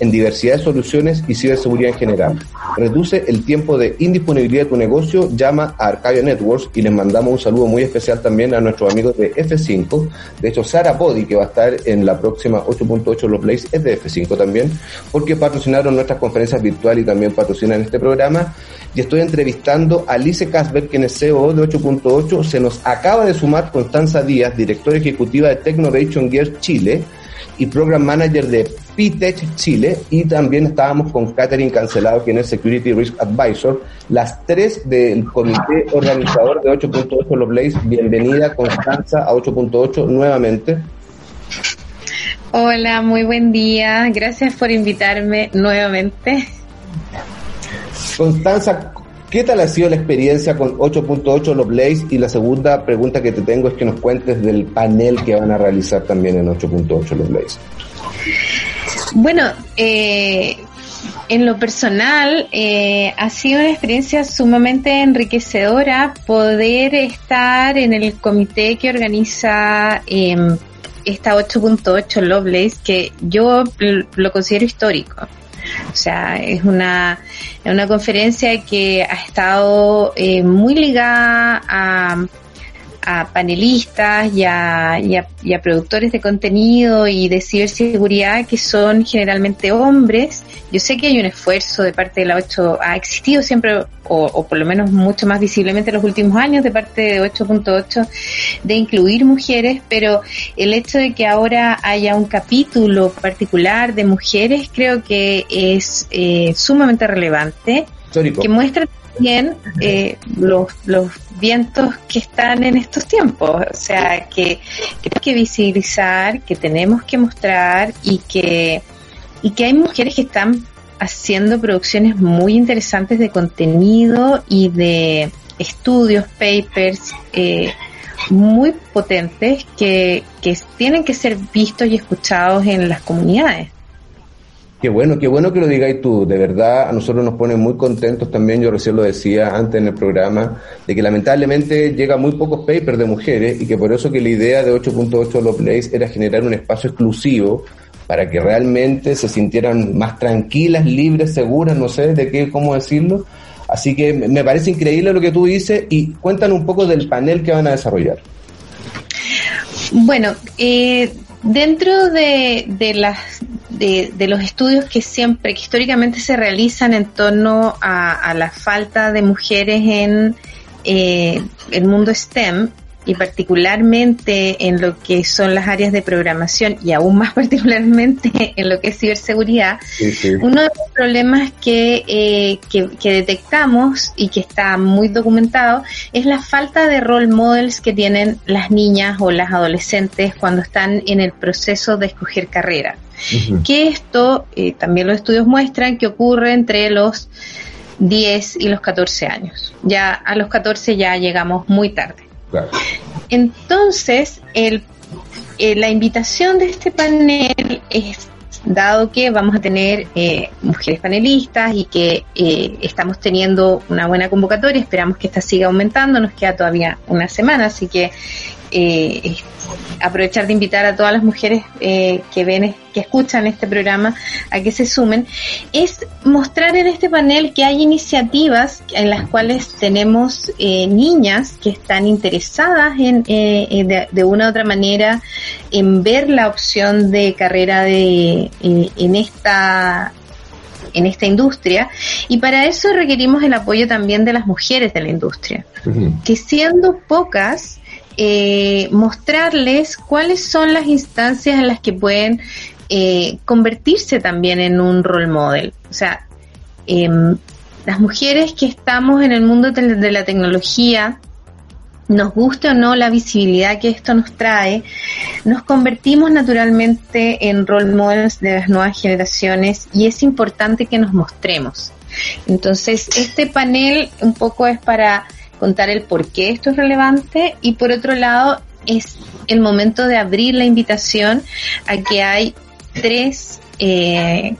en diversidad de soluciones y ciberseguridad en general. Reduce el tiempo de indisponibilidad de tu negocio, llama a Arcadia Networks y les mandamos un saludo muy especial también a nuestros amigos de F5. De hecho, Sara Body, que va a estar en la próxima 8.8 Los Plays, es de F5 también, porque patrocinaron nuestras conferencias virtuales y también patrocinan este programa. Y estoy entrevistando a Alice Casper, quien es CEO de 8.8. Se nos acaba de sumar Constanza Díaz, directora ejecutiva de Technovation Gear Chile y Program Manager de PTech Chile y también estábamos con Catherine Cancelado, quien es Security Risk Advisor, las tres del comité organizador de 8.8 Los Blaze. Bienvenida Constanza a 8.8 nuevamente. Hola, muy buen día. Gracias por invitarme nuevamente. Constanza, ¿qué tal ha sido la experiencia con 8.8 Los Blaze? Y la segunda pregunta que te tengo es que nos cuentes del panel que van a realizar también en 8.8 Los Blaze. Bueno, eh, en lo personal eh, ha sido una experiencia sumamente enriquecedora poder estar en el comité que organiza eh, esta 8.8 Lovelace, que yo lo considero histórico. O sea, es una, una conferencia que ha estado eh, muy ligada a a panelistas y a, y, a, productores de contenido y de ciberseguridad que son generalmente hombres. Yo sé que hay un esfuerzo de parte de la 8, ha existido siempre, o, por lo menos mucho más visiblemente en los últimos años, de parte de 8.8, de incluir mujeres, pero el hecho de que ahora haya un capítulo particular de mujeres creo que es eh, sumamente relevante, que muestra bien eh, los, los vientos que están en estos tiempos. O sea, que, que hay que visibilizar, que tenemos que mostrar y que, y que hay mujeres que están haciendo producciones muy interesantes de contenido y de estudios, papers, eh, muy potentes que, que tienen que ser vistos y escuchados en las comunidades. Qué bueno, qué bueno que lo digáis tú. De verdad, a nosotros nos pone muy contentos también. Yo recién lo decía antes en el programa, de que lamentablemente llega muy pocos papers de mujeres y que por eso que la idea de 8.8 Love Place era generar un espacio exclusivo para que realmente se sintieran más tranquilas, libres, seguras, no sé de qué, cómo decirlo. Así que me parece increíble lo que tú dices y cuéntanos un poco del panel que van a desarrollar. Bueno, eh, dentro de, de las de, los estudios que siempre, que históricamente se realizan en torno a, la falta de mujeres en eh, el mundo STEM, y particularmente en lo que son las áreas de programación y aún más particularmente en lo que es ciberseguridad, uno de los problemas que, eh, que, que, detectamos y que está muy documentado es la falta de role models que tienen las niñas o las adolescentes cuando están en el proceso de escoger carrera. Que esto, eh, también los estudios muestran que ocurre entre los 10 y los 14 años. Ya a los 14 ya llegamos muy tarde. Entonces, el, eh, la invitación de este panel es dado que vamos a tener eh, mujeres panelistas y que eh, estamos teniendo una buena convocatoria, esperamos que esta siga aumentando, nos queda todavía una semana, así que eh, aprovechar de invitar a todas las mujeres eh, que ven, que escuchan este programa a que se sumen, es mostrar en este panel que hay iniciativas en las cuales tenemos eh, niñas que están interesadas en, de, de, una u otra manera en ver la opción de carrera de en esta en esta industria. Y para eso requerimos el apoyo también de las mujeres de la industria, que siendo pocas eh, mostrarles cuáles son las instancias en las que pueden eh, convertirse también en un role model. O sea, em, las mujeres que estamos en el mundo de la tecnología, nos guste o no la visibilidad que esto nos trae, nos convertimos naturalmente en role models de las nuevas generaciones y es importante que nos mostremos. Entonces, este panel un poco es para contar el por qué esto es relevante y por otro lado es el momento de abrir la invitación a que hay tres eh,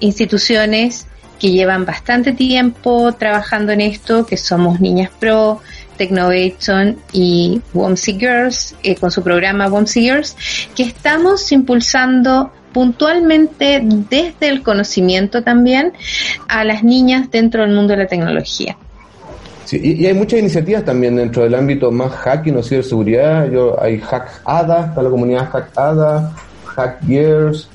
instituciones que llevan bastante tiempo trabajando en esto, que somos Niñas Pro, Technovation y WOMSY Girls, eh, con su programa WOMSY Girls, que estamos impulsando puntualmente desde el conocimiento también a las niñas dentro del mundo de la tecnología. Sí, y, hay muchas iniciativas también dentro del ámbito más hacking o ciberseguridad. Yo, hay Hack ADA, está la comunidad Hack ADA, Hack Gears,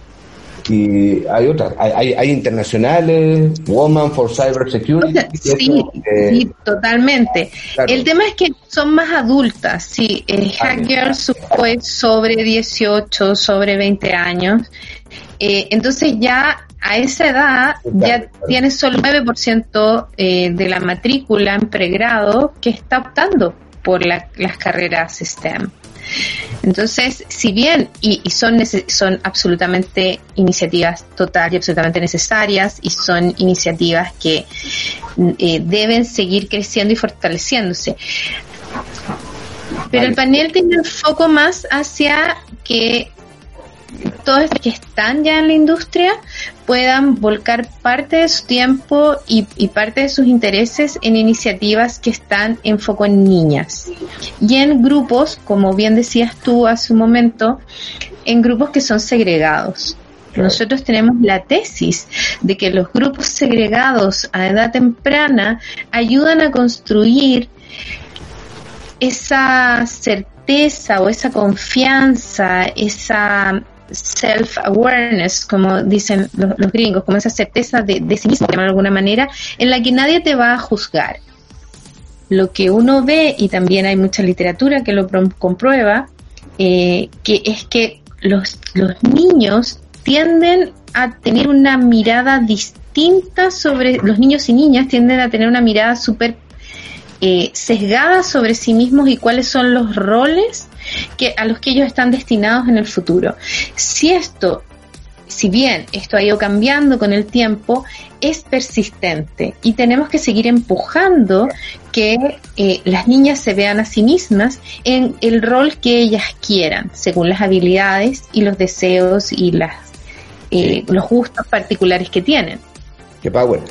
y hay otras, hay, hay, internacionales, Woman for Cyber Security. Sí, sí totalmente. El tema es que son más adultas, sí, eh, Hackers fue sobre 18, sobre 20 años, eh, entonces ya a esa edad ya tiene solo 9% eh, de la matrícula en pregrado que está optando por las carreras STEM. Entonces, si bien y, son, son absolutamente iniciativas total y absolutamente necesarias y son iniciativas que eh, deben seguir creciendo y fortaleciéndose, pero el panel tiene un foco más hacia que todos los que están ya en la industria puedan volcar parte de su tiempo y, parte de sus intereses en iniciativas que están en foco en niñas y en grupos, como bien decías tú hace un momento, en grupos que son segregados. Nosotros tenemos la tesis de que los grupos segregados a edad temprana ayudan a construir esa certeza o esa confianza, esa self-awareness, como dicen los, gringos, como esa certeza de, sí mismo, de alguna manera, en la que nadie te va a juzgar. Lo que uno ve, y también hay mucha literatura que lo comprueba, eh, que es que los, los niños tienden a tener una mirada distinta sobre, los niños y niñas tienden a tener una mirada súper eh, sesgada sobre sí mismos y cuáles son los roles que, a los que ellos están destinados en el futuro. Si esto, si bien esto ha ido cambiando con el tiempo, es persistente y tenemos que seguir empujando que eh, las niñas se vean a sí mismas en el rol que ellas quieran, según las habilidades y los deseos y las eh, los gustos particulares que tienen.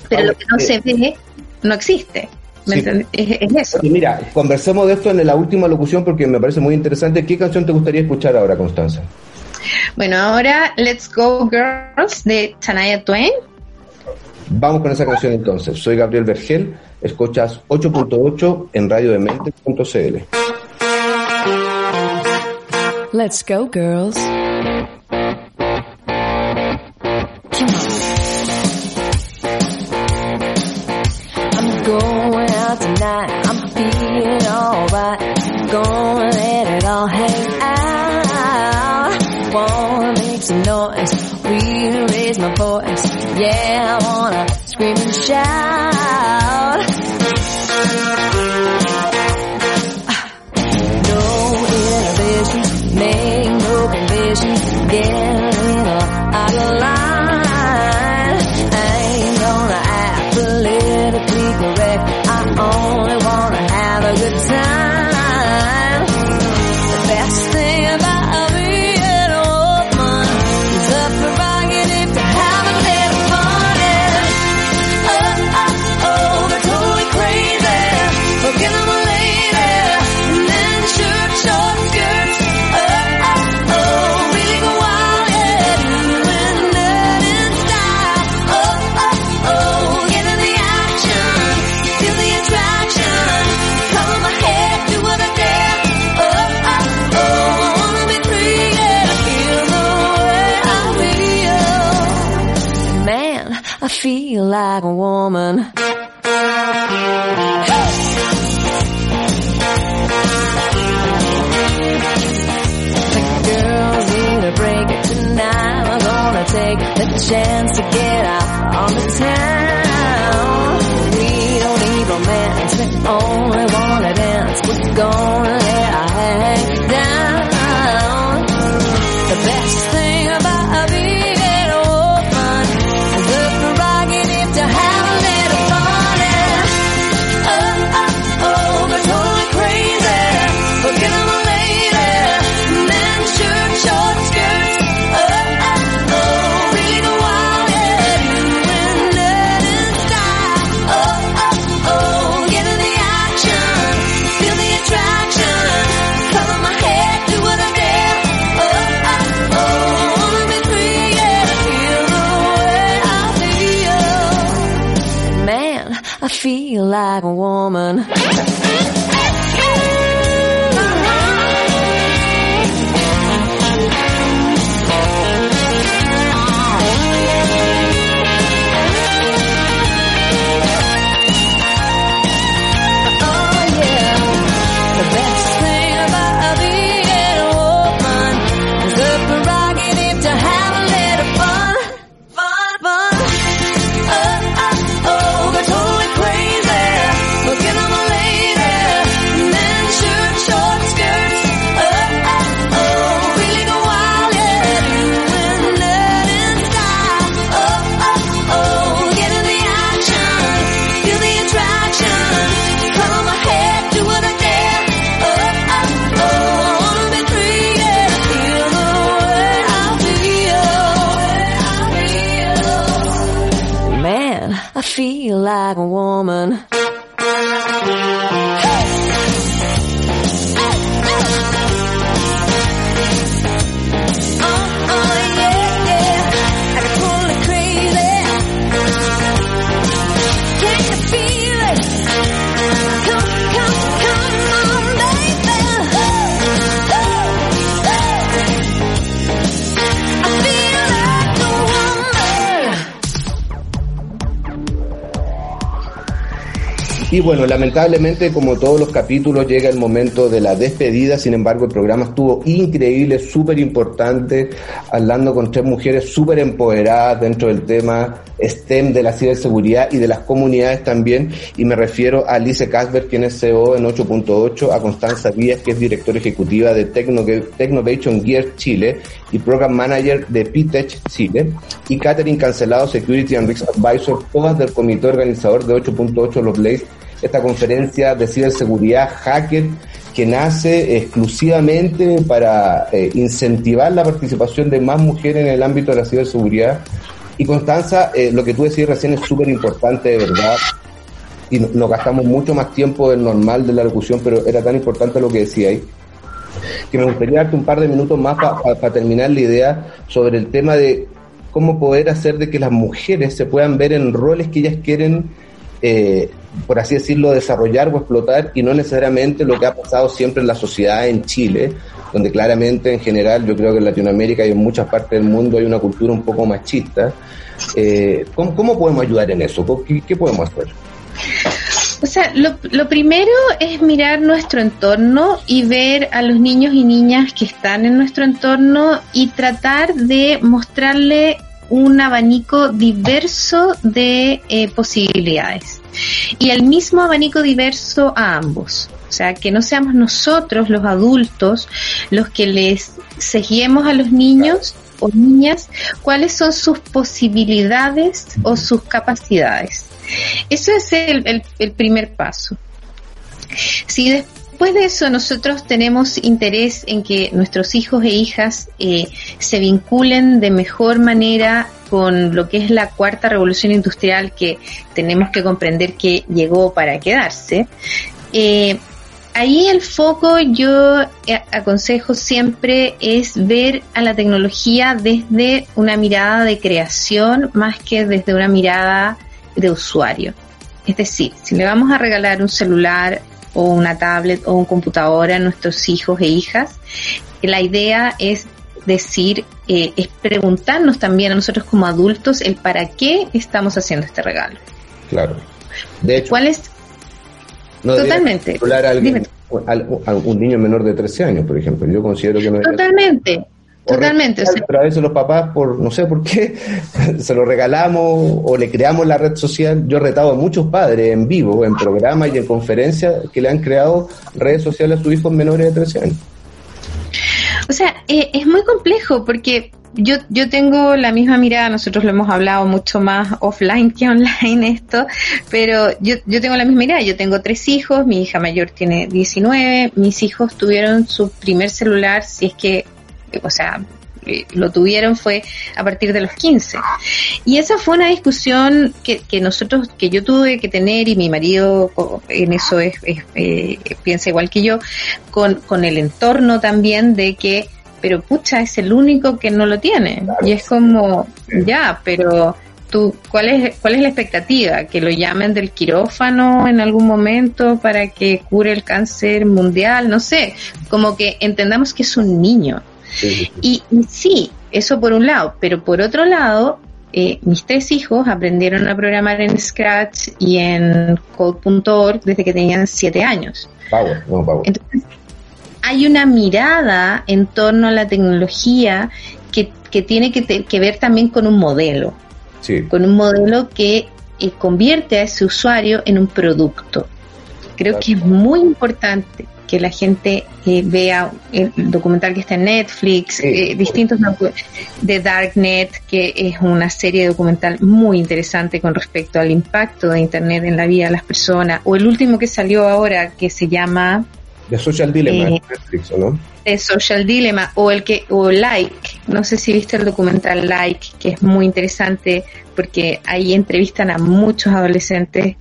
Pero lo que no se ve no existe. Es, eso. mira, conversemos de esto en la última locución porque me parece muy interesante. ¿Qué canción te gustaría escuchar ahora, Constanza? Bueno, ahora Let's Go Girls de Tanaya Twain. Vamos con esa canción entonces. Soy Gabriel Vergel, escuchas 8.8 en radiodemente.cl. Let's go, girls. Gonna let it all hang out. Wanna make some noise. Really raise my voice. Yeah, I wanna scream and shout. Like a woman. Take the chance to get out on the town. Like a woman. Like Y bueno, lamentablemente, como todos los capítulos, llega el momento de la despedida. Sin embargo, el programa estuvo increíble, súper importante, hablando con tres mujeres súper empoderadas dentro del tema STEM de la ciberseguridad y de las comunidades también. Y me refiero a Alice Casper, quien es CEO en 8.8, a Constanza Díaz, que es directora ejecutiva de Technovation Gear Chile y Program Manager de Pitech Chile, y Catherine Cancelado, Security and Risk Advisor, todas del comité organizador de 8.8 Los Blaze, esta conferencia de ciberseguridad hacker que nace exclusivamente para eh, incentivar la participación de más mujeres en el ámbito de la ciberseguridad. Y Constanza, eh, lo que tú decías recién es súper importante, de verdad, y no- nos gastamos mucho más tiempo del normal de la locución, pero era tan importante lo que decía ahí, que me gustaría darte un par de minutos más para terminar la idea sobre el tema de cómo poder hacer de que las mujeres se puedan ver en roles que ellas quieren, eh, por así decirlo, desarrollar o explotar y no necesariamente lo que ha pasado siempre en la sociedad en Chile, donde claramente en general yo creo que en Latinoamérica y en muchas partes del mundo hay una cultura un poco machista. Eh, ¿cómo, cómo podemos ayudar en eso? ¿Qué, qué podemos hacer? O sea, lo, lo primero es mirar nuestro entorno y ver a los niños y niñas que están en nuestro entorno y tratar de mostrarle un abanico diverso de eh, posibilidades y el mismo abanico diverso a ambos. O sea, que no seamos nosotros los adultos los que les seguimos a los niños o niñas cuáles son sus posibilidades o sus capacidades. Eso es el, el- el primer paso. Si después de eso nosotros tenemos interés en que nuestros hijos e hijas eh, se vinculen de mejor manera con lo que es la cuarta revolución industrial que tenemos que comprender que llegó para quedarse, eh, ahí el foco yo eh, aconsejo siempre es ver a la tecnología desde una mirada de creación más que desde una mirada de usuario. Es decir, si le vamos a regalar un celular o una tablet o un computador a nuestros hijos e hijas, la idea es decir, eh, es preguntarnos también a nosotros como adultos el para qué estamos haciendo este regalo. Claro. De hecho, ¿Cuál es? no Totalmente. a alguien- a un niño menor de 13 años, por ejemplo. Yo considero que no debería- Totalmente. o o sea, Pero a veces los papás, por no sé por qué, se lo regalamos o le creamos la red social. Yo he retado a muchos padres en vivo, en programas y en conferencias que le han creado redes sociales a sus hijos menores de 13 años. O sea, eh, es muy complejo porque yo, yo tengo la misma mirada, nosotros lo hemos hablado mucho más offline que online esto, pero yo, yo tengo la misma mirada, yo tengo tres hijos, mi hija mayor tiene 19, mis hijos tuvieron su primer celular, si es que, o sea, eh, lo tuvieron fue a partir de los 15. Y esa fue una discusión que, que nosotros, que yo tuve que tener y mi marido en eso es, es, eh, piensa igual que yo, con, con el entorno también de que, pero pucha, es el único que no lo tiene. Y es como, ya, pero tú, ¿cuál es, cuál es la expectativa? ¿Que lo llamen del quirófano en algún momento para que cure el cáncer mundial? No sé, como que entendamos que es un niño. Y, y sí, eso por un lado, pero por otro lado, eh, mis tres hijos aprendieron a programar en Scratch y en Code.org desde que tenían siete años. Power, no, power. Entonces, hay una mirada en torno a la tecnología que, que tiene que, te- que ver también con un modelo, Sí. con un modelo que eh, convierte a ese usuario en un producto. Creo Claro. que es muy importante que la gente eh, vea el documental que está en Netflix, eh, distintos de Darknet, que es una serie documental muy interesante con respecto al impacto de Internet en la vida de las personas, o el último que salió ahora que se llama The Social Dilemma Eh, Netflix, ¿o no? The Social Dilemma o el que o Like, no sé si viste el documental Like, que es muy interesante porque ahí entrevistan a muchos adolescentes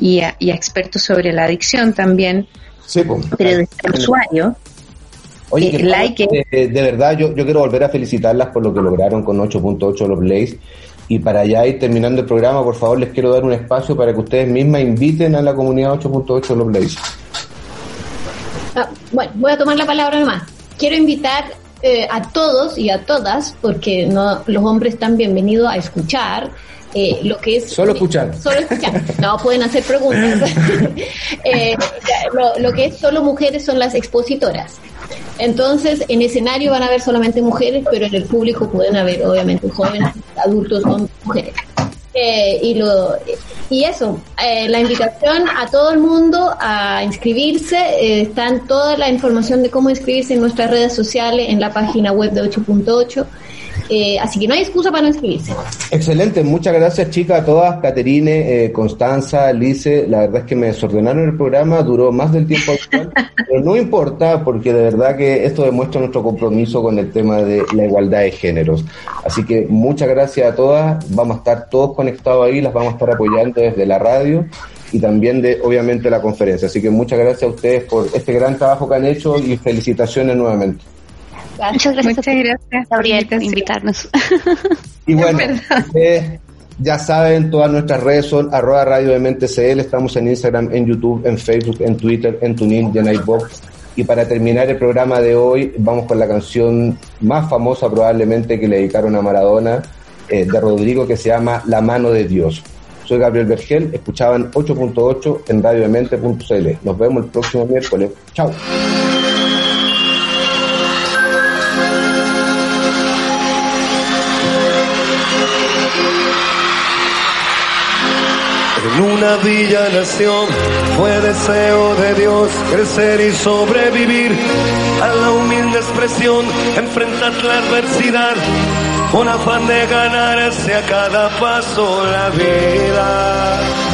y a, y a expertos sobre la adicción también, Sí, pues. pero desde el usuario. Oye, Eh, que like, de, de verdad, yo, yo quiero volver a felicitarlas por lo que lograron con 8.8 los Blaze. Y para ya ir terminando el programa, por favor, les quiero dar un espacio para que ustedes mismas inviten a la comunidad 8.8 los Blaze. Ah, bueno, voy a tomar la palabra nomás. Quiero invitar eh, a todos y a todas, porque no los hombres están bienvenidos a escuchar eh, lo que es... Solo escuchar. Solo escuchar. No, pueden hacer preguntas. Eh, lo, lo que es solo mujeres son las expositoras. Entonces, en escenario van a haber solamente mujeres, pero en el público pueden haber, obviamente, jóvenes, adultos, hombres, mujeres. Eh, y lo y eso eh, la invitación a todo el mundo a inscribirse eh, están toda la información de cómo inscribirse en nuestras redes sociales en la página web de 8.8 eh, así que no hay excusa para no inscribirse Excelente, muchas gracias chicas a todas, Caterine, eh, Constanza, Lice, la verdad es que me desordenaron el programa, duró más del tiempo actual, pero no importa porque de verdad que esto demuestra nuestro compromiso con el tema de la igualdad de géneros. Así que muchas gracias a todas, vamos a estar todos conectados ahí, las vamos a estar apoyando desde la radio y también de obviamente la conferencia. Así que muchas gracias a ustedes por este gran trabajo que han hecho y felicitaciones nuevamente. Muchas gracias, Muchas gracias por Gabriel, por invitarnos. Y bueno, ustedes ya saben, todas nuestras redes son arroba radio de mente CL, estamos en Instagram, en YouTube, en Facebook, en Twitter, en TuneIn y en iVoox. Y para terminar el programa de hoy, vamos con la canción más famosa probablemente que le dedicaron a Maradona, eh, de Rodrigo, que se llama La mano de Dios. Soy Gabriel Vergel, escuchaban 8.8 en radiodemente.cl. Nos vemos el próximo miércoles. Chao. En una villa nación fue deseo de Dios crecer y sobrevivir a la humilde expresión, enfrentar la adversidad con afán de ganarse a cada paso la vida.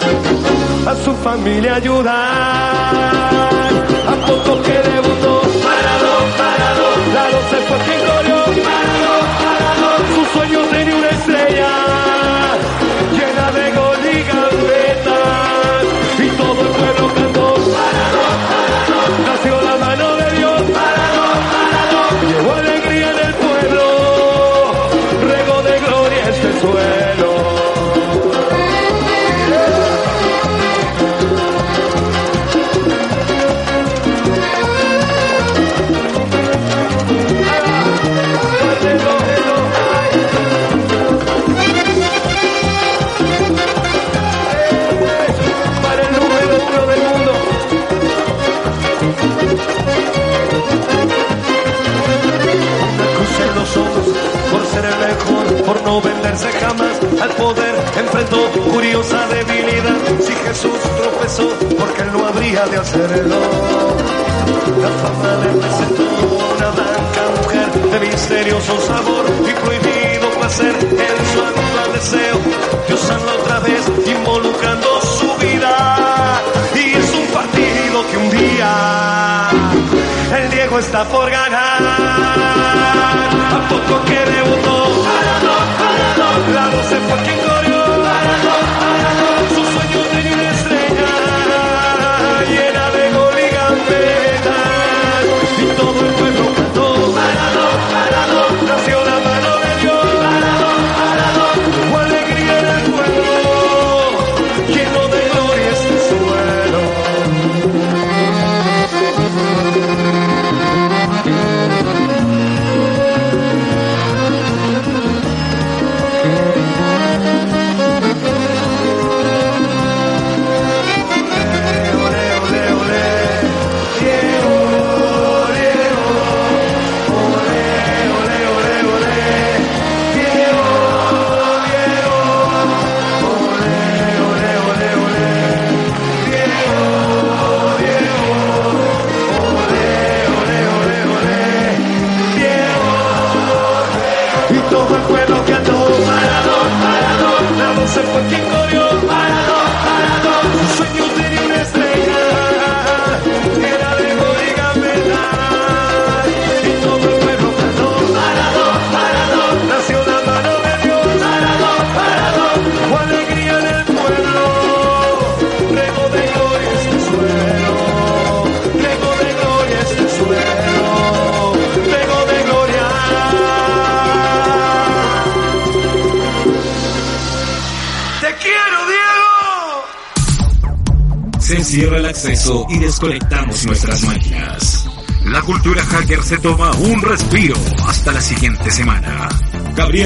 a su familia ayudar. A poco que debutó, parado, parado, la se fue quien corrió, parado, parado, su sueño tenía una estrella no venderse jamás al poder, enfrentó curiosa debilidad. Si Jesús tropezó, porque él no habría de hacerlo. La fama le presentó una blanca mujer de misterioso sabor y prohibido placer en su actual deseo de usarla otra vez, involucrando su vida. Y es un partido que un día el Diego está por ganar. A poco que debutó, la 12 fue quien corrió.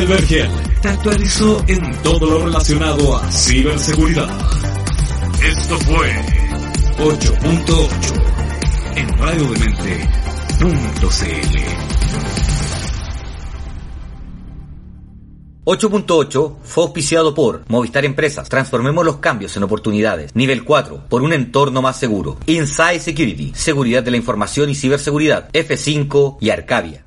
Vergel te actualizó en todo lo relacionado a ciberseguridad. Esto fue 8.8 en radiodemente.cl. 8.8 fue auspiciado por Movistar Empresas. Transformemos los cambios en oportunidades. Nivel 4, por un entorno más seguro. Inside Security, seguridad de la información y ciberseguridad. F5 y Arcadia.